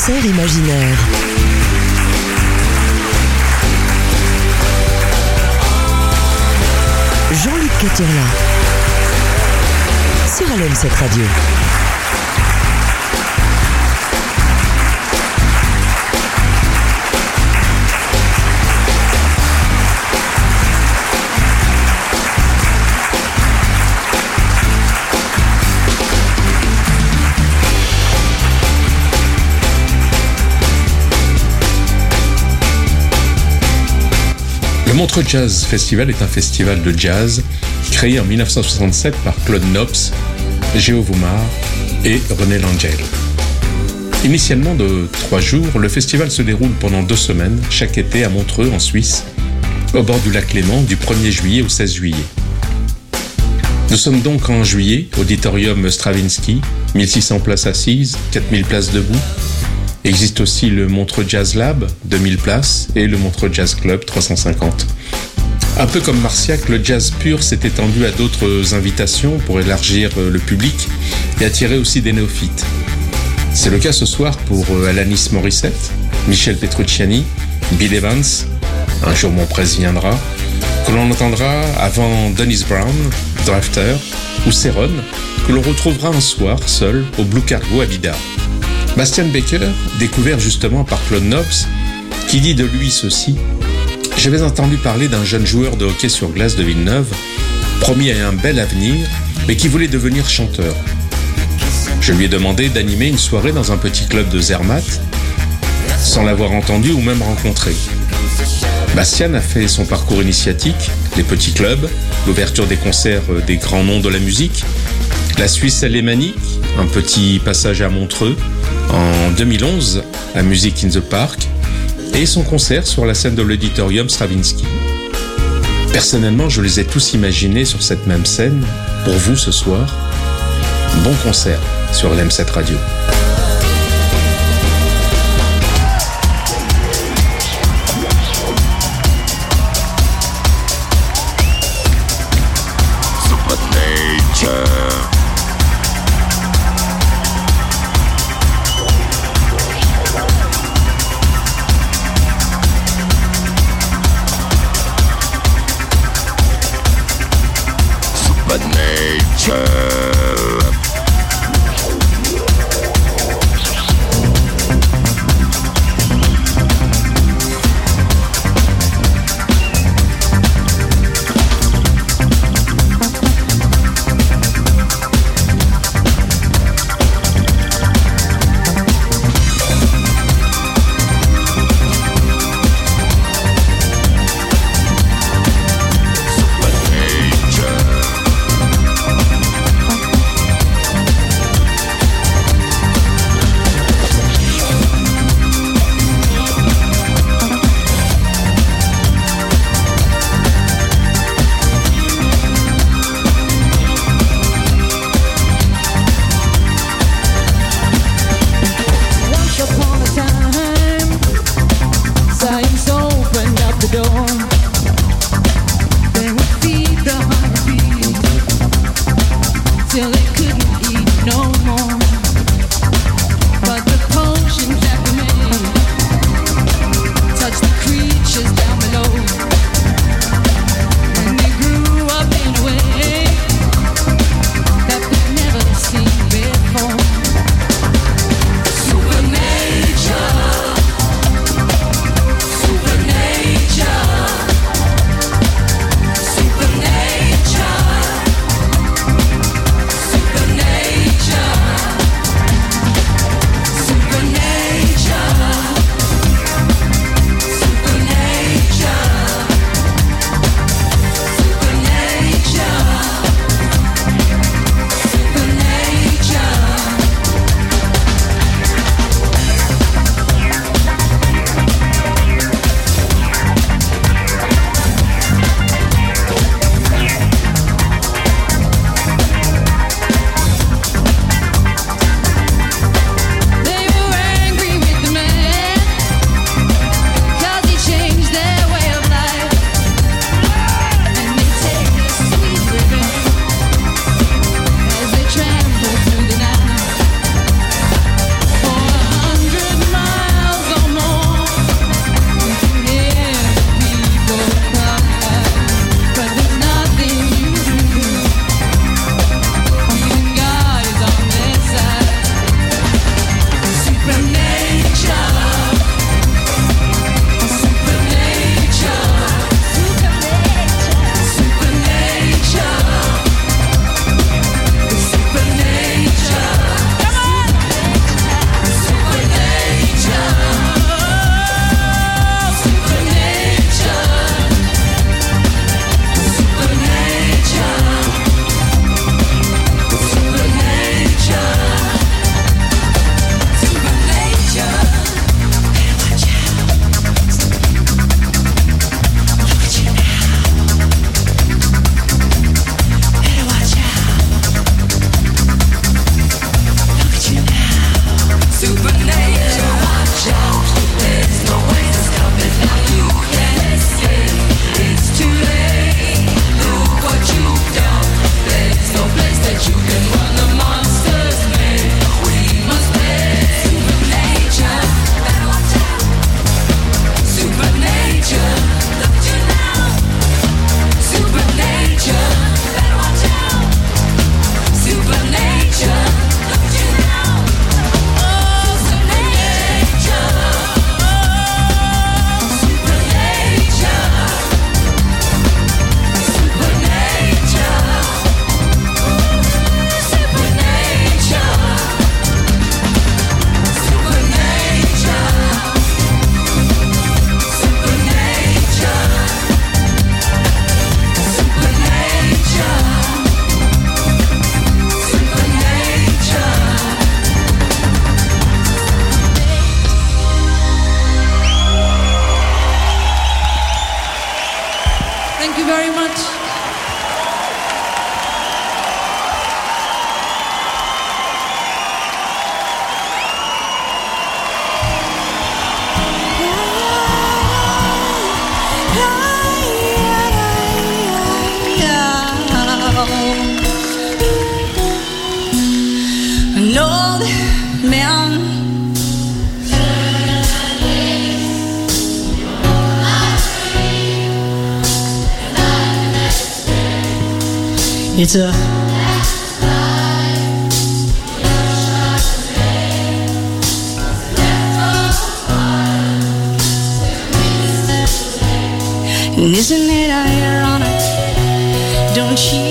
concert imaginaire. Jean-Luc Caturla. Sur LM7 Radio. Le Montreux Jazz Festival est un festival de jazz créé en 1967 par Claude Nobs, Géo Voumar et René Langel. Initialement de trois jours, le festival se déroule pendant deux semaines, chaque été à Montreux, en Suisse, au bord du lac Léman, du 1er juillet au 16 juillet. Nous sommes donc en juillet, auditorium Stravinsky, 1600 places assises, 4000 places debout. Existe aussi le Montreux Jazz Lab, 2000 places, et le Montreux Jazz Club, 350. Un peu comme Marciac, le jazz pur s'est étendu à d'autres invitations pour élargir le public et attirer aussi des néophytes. C'est le cas ce soir pour Alanis Morissette, Michel Petrucciani, Bill Evans, un jour mon presse viendra, que l'on entendra avant Dennis Brown, Drafter, ou Céron, que l'on retrouvera un soir seul au Blue Cargo à. Bastian Baker, découvert justement par Claude Nobs, qui dit de lui ceci J'avais entendu parler d'un jeune joueur de hockey sur glace de Villeneuve, promis à un bel avenir, mais qui voulait devenir chanteur. Je lui ai demandé d'animer une soirée dans un petit club de Zermatt, sans l'avoir entendu ou même rencontré. Bastian a fait son parcours initiatique, les petits clubs, l'ouverture des concerts des grands noms de la musique, la Suisse alémanique, un petit passage à Montreux, en 2011 à Music in the Park, et son concert sur la scène de l'auditorium Stravinsky. Personnellement, je les ai tous imaginés sur cette même scène, pour vous ce soir. Bon concert sur l'M7 Radio. It's a isn't it ironic? Don't you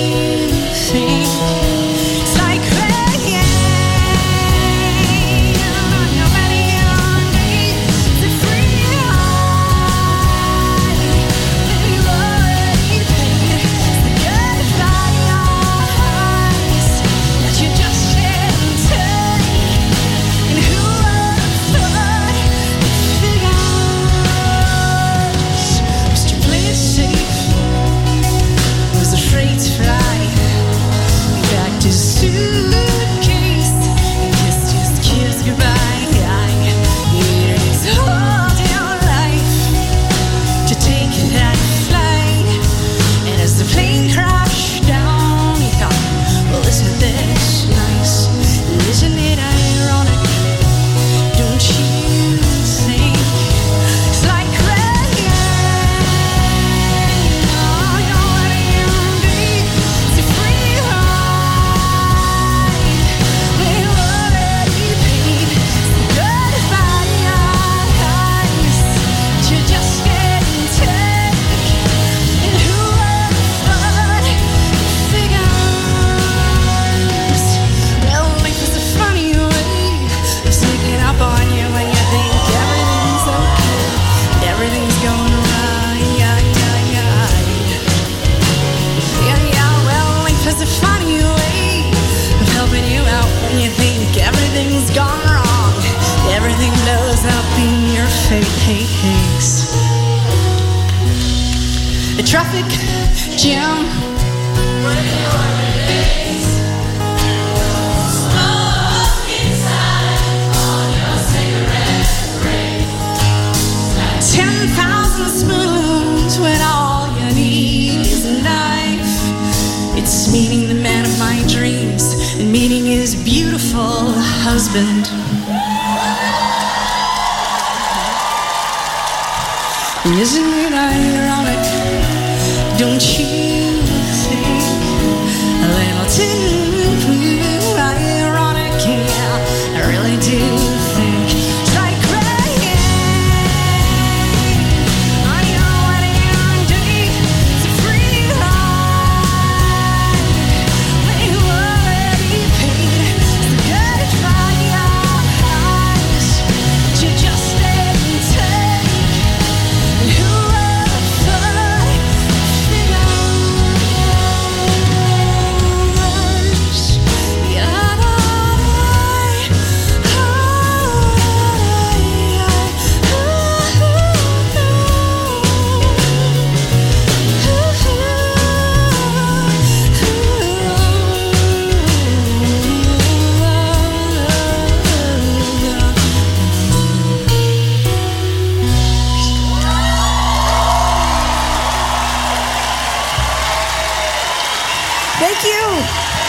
Thank you.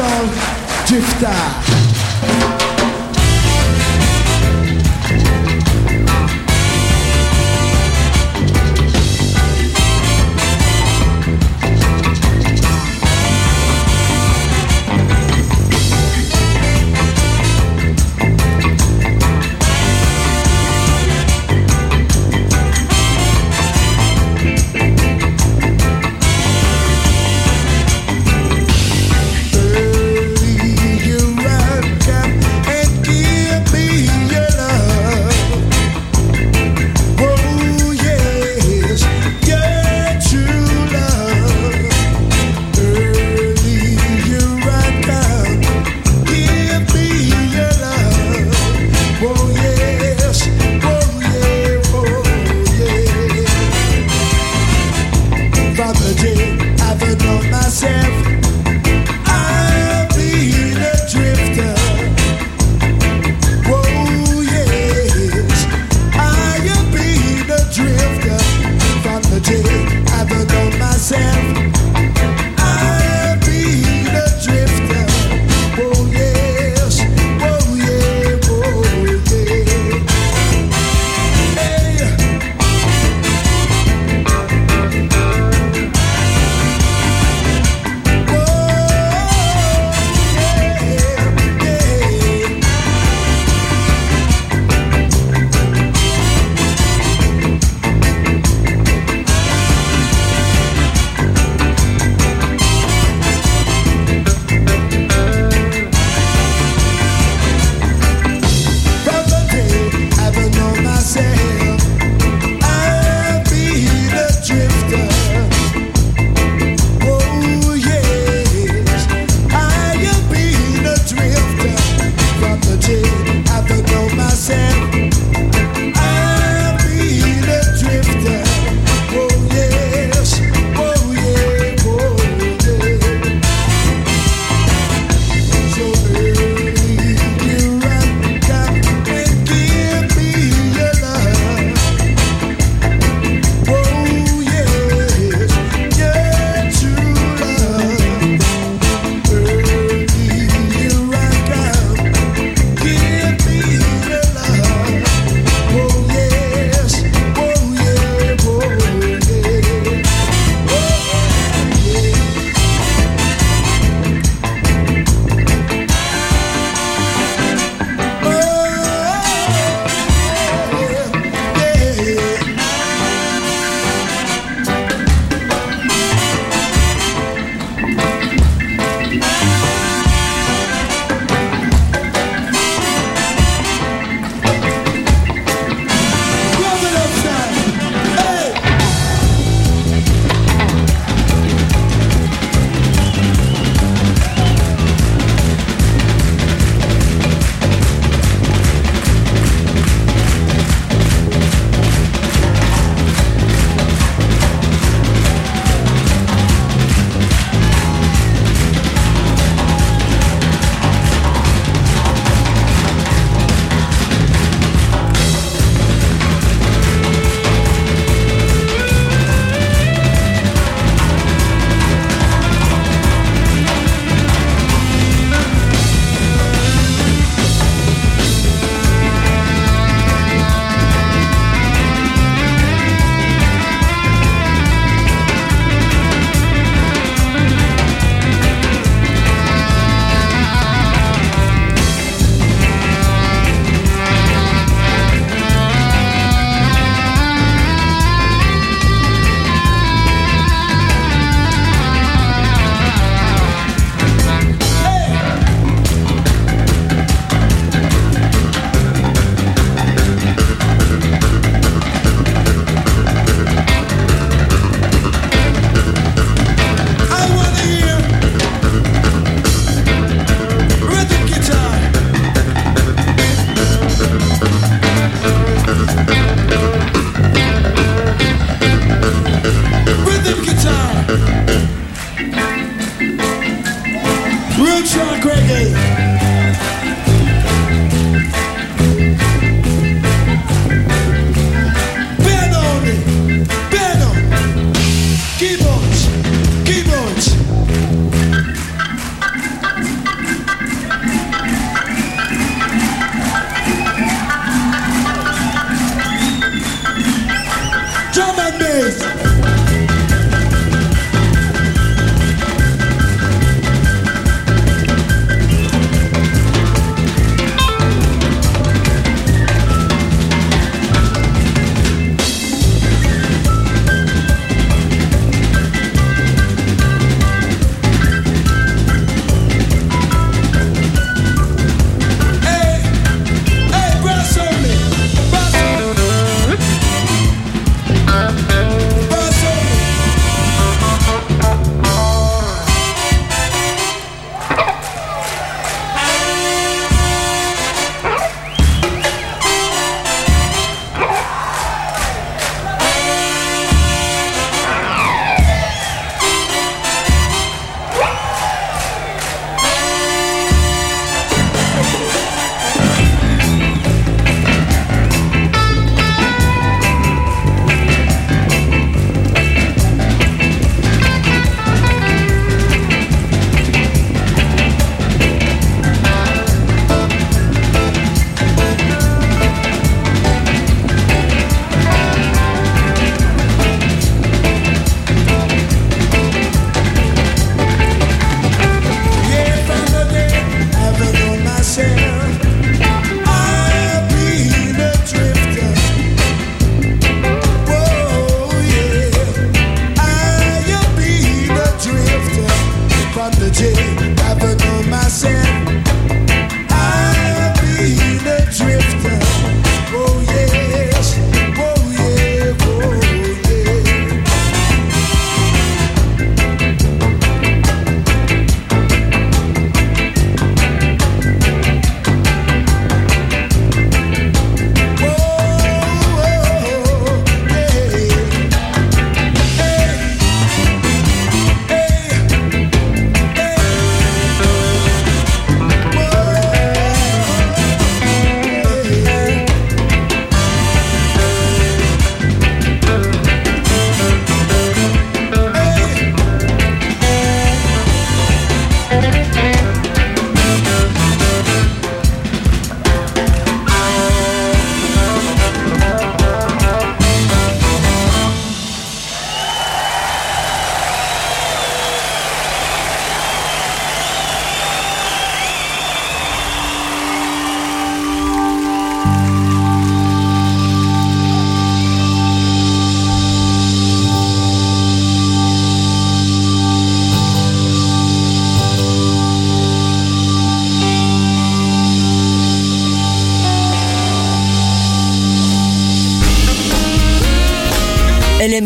Don't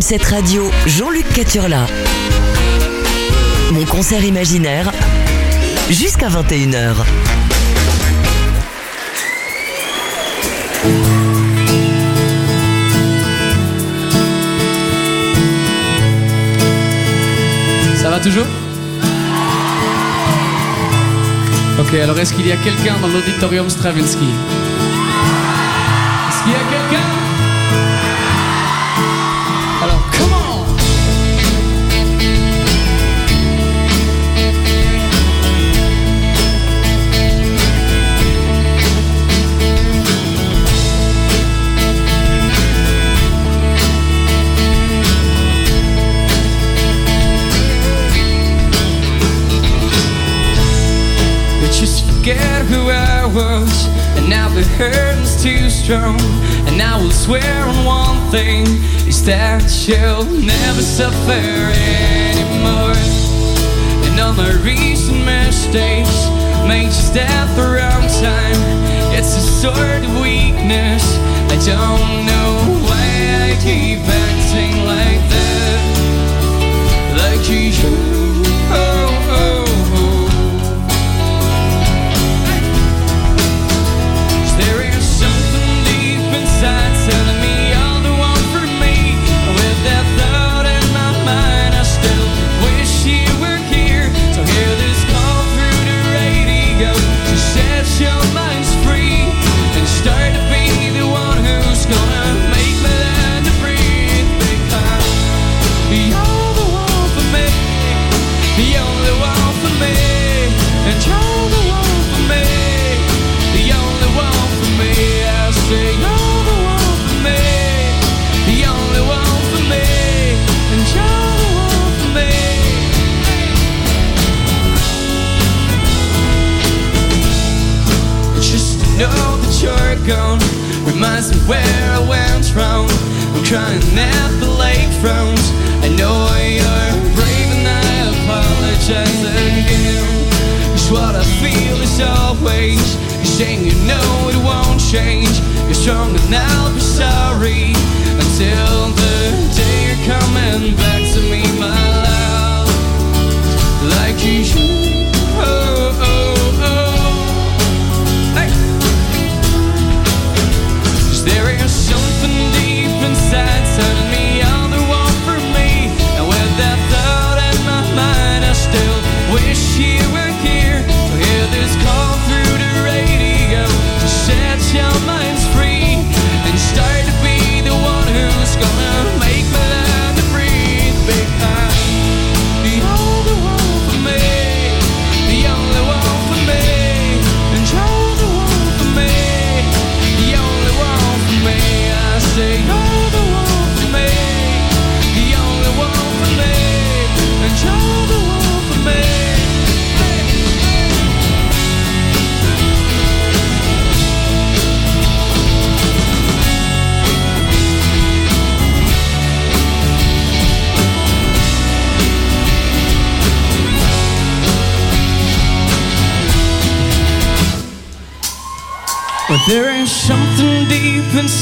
cette radio, Jean-Luc Caturla. Mon concert imaginaire, jusqu'à 21h. Ça va toujours? Ok, alors est-ce qu'il y a quelqu'un dans l'auditorium Stravinsky? curtain's too strong. And I will swear on one thing is that she'll never suffer anymore. And all my recent mistakes made just at the wrong time. It's a sort of weakness I don't know.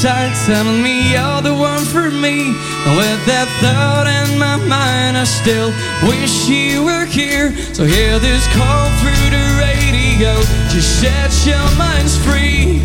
inside telling me you're the one for me. And with that thought in my mind, I still wish you were here. So hear this call through the radio. Just set your minds free.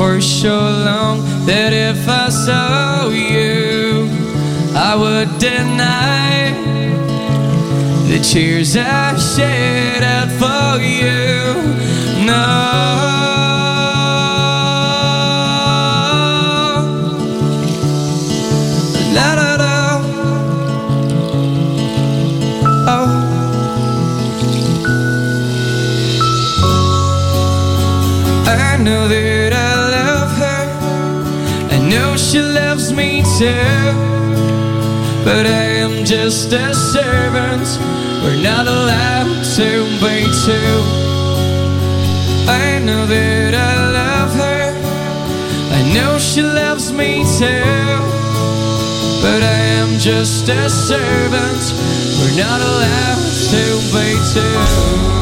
for so long that if I saw you, I would deny the tears I shed out for you. No. Too. But I am just a servant. We're not allowed to be two. I know that I love her. I know she loves me too. But I am just a servant. We're not allowed to be two.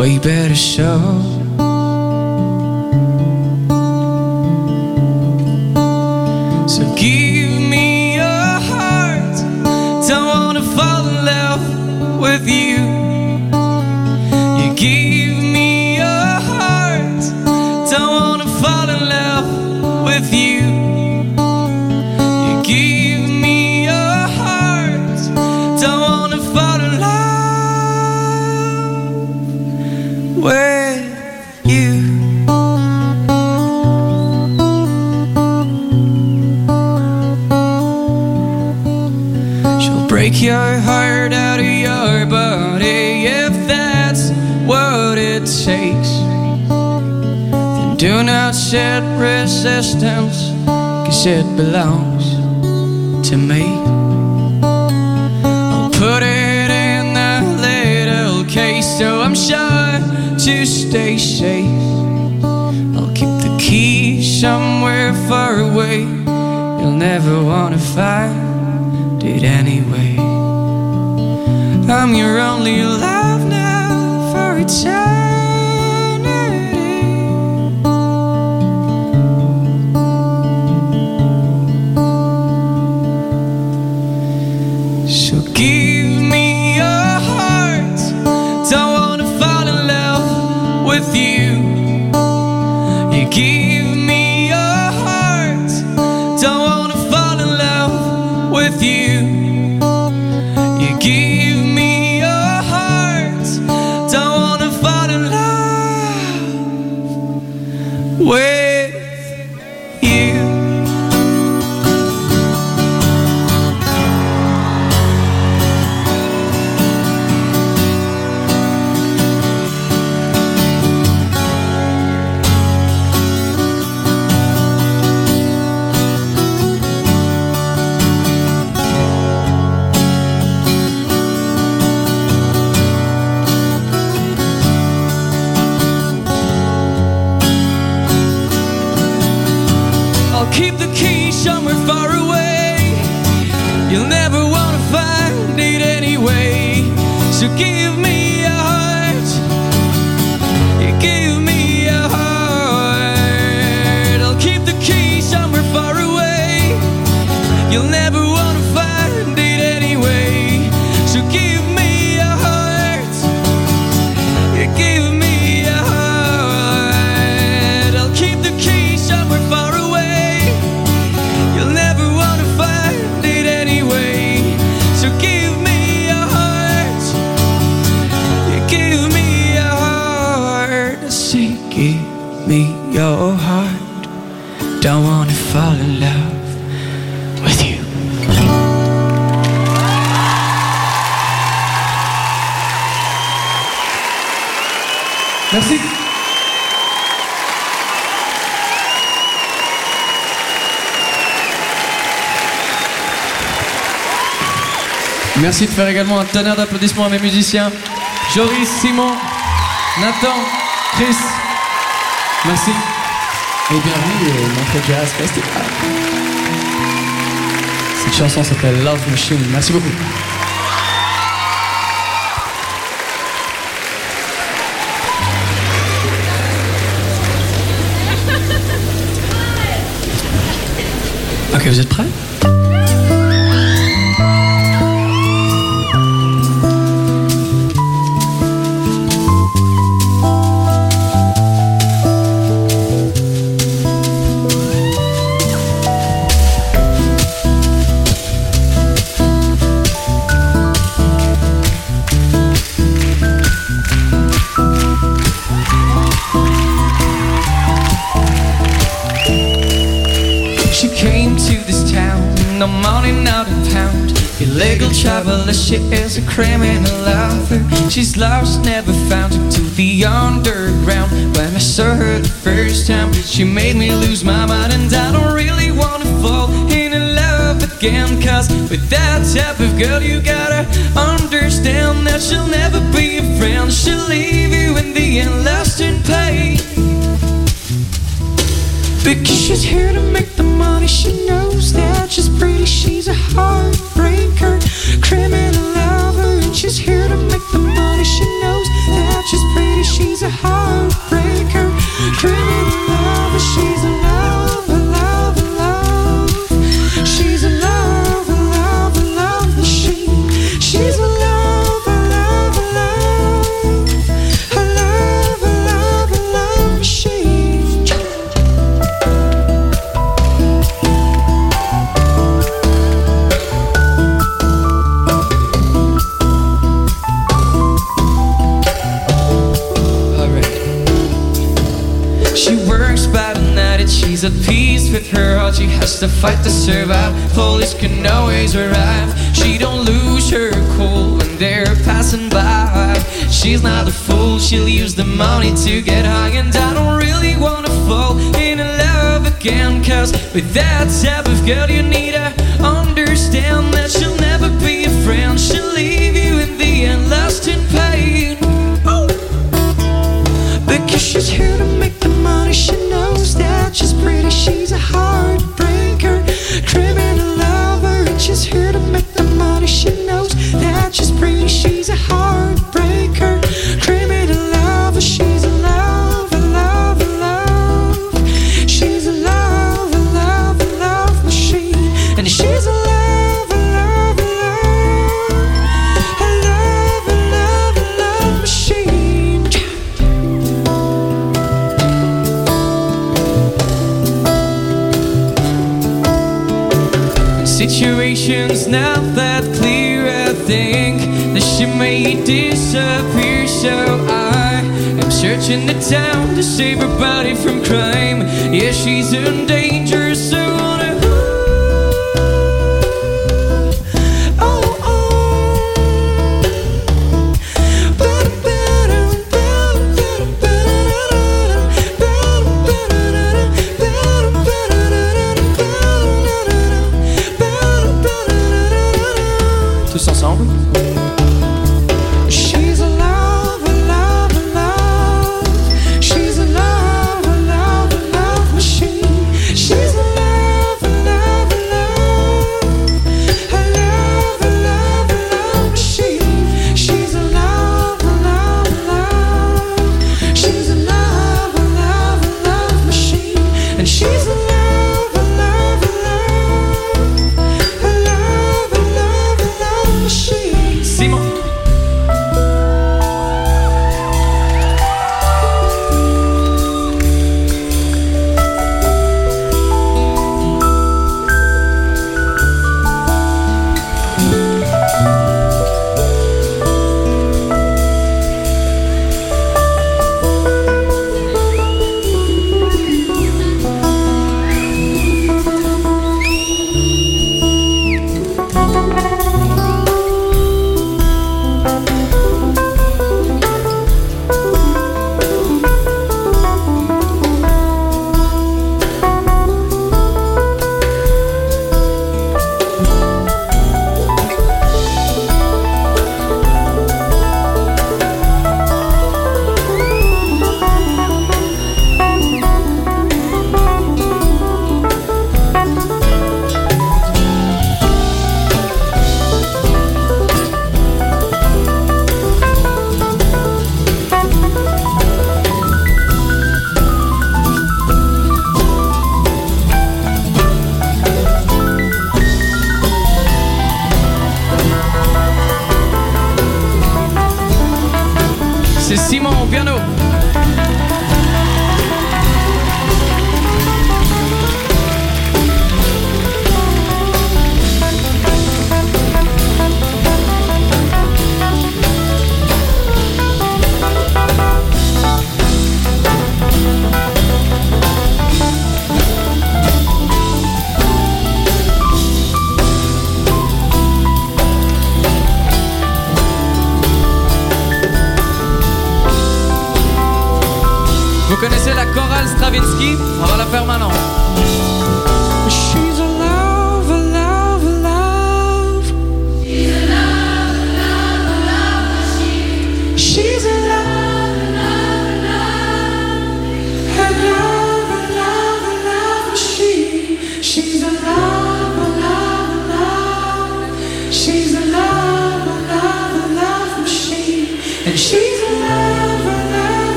Well, you better show takes. Then do not set resistance, cause it belongs to me. I'll put it in that little case so I'm sure to stay safe. I'll keep the key somewhere far away. You'll never wanna find it anyway. I'm your only love now for eternity. never wanna find it anyway. So give. Merci de faire également un tonnerre d'applaudissements à mes musiciens. Joris, Simon, Nathan, Chris. Merci. Et bienvenue au Montreux Jazz Festival. Cette chanson s'appelle Love Machine. Merci beaucoup. Ok, vous êtes prêts? She is a criminal lover. She's lost, never found to the underground. When I saw her the first time She made me lose my mind. And I don't really wanna fall in love again Cause with that type of girl you gotta understand That she'll never be a friend. She'll leave you in the end lost in pain. Because she's here to make the money. She knows to fight to survive. Police can always arrive. She don't lose her cool when they're passing by. She's not a fool. She'll use the money to get high. And I don't really wanna fall in love again. Cause with that type of girl, you need to understand that she'll never be a friend. She'll leave you in the end, lost in pain. Because she's here to make the money. She knows that she's pretty. Situation's not that clear, I think that she may disappear. So I am searching the town to save her body from crime. Yeah, she's in danger, so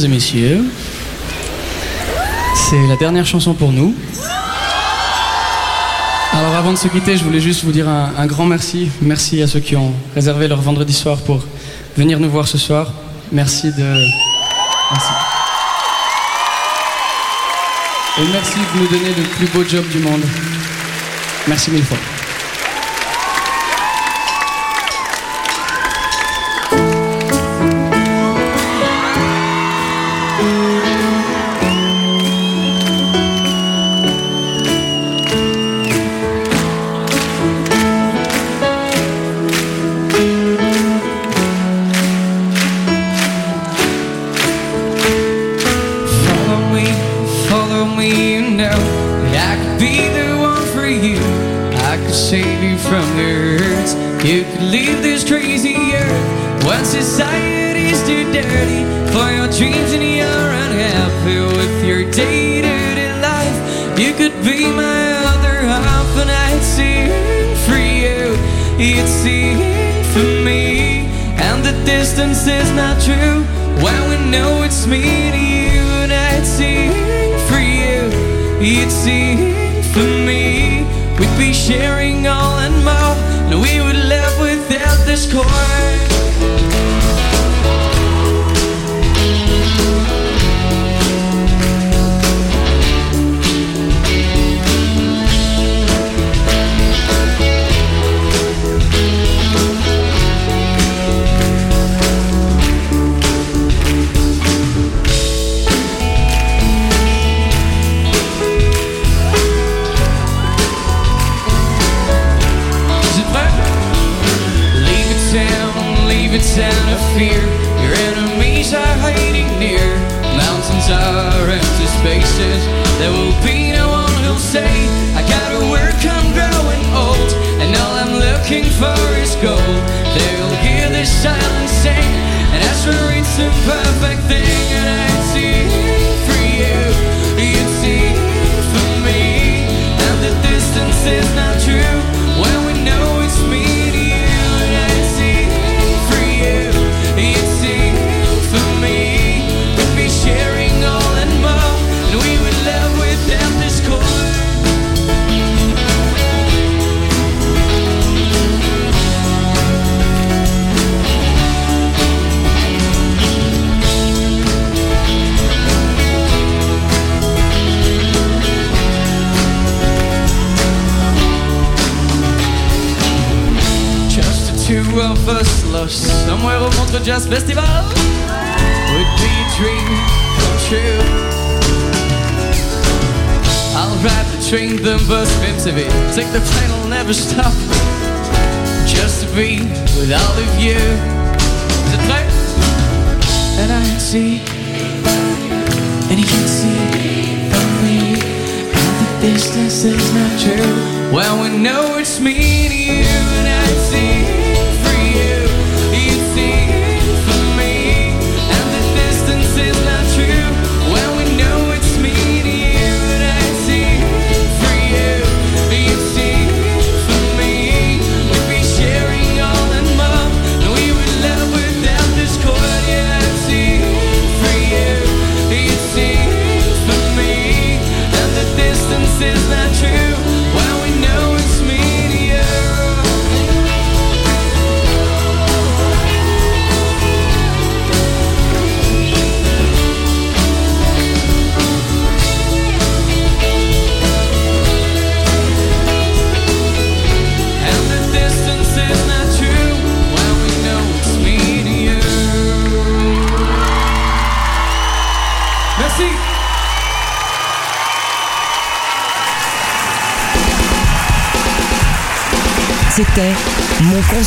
mesdames et messieurs. C'est la dernière chanson pour nous. Alors avant de se quitter, je voulais juste vous dire un, un, grand merci. Merci à ceux qui ont réservé leur vendredi soir pour venir nous voir ce soir. Merci de... Merci. Et merci de nous donner le plus beau job du monde. Merci mille fois. it's not true. Why we know it's me to you, and I'd sing for you, you'd sing for me. We'd be sharing all and more, and we would live without this core.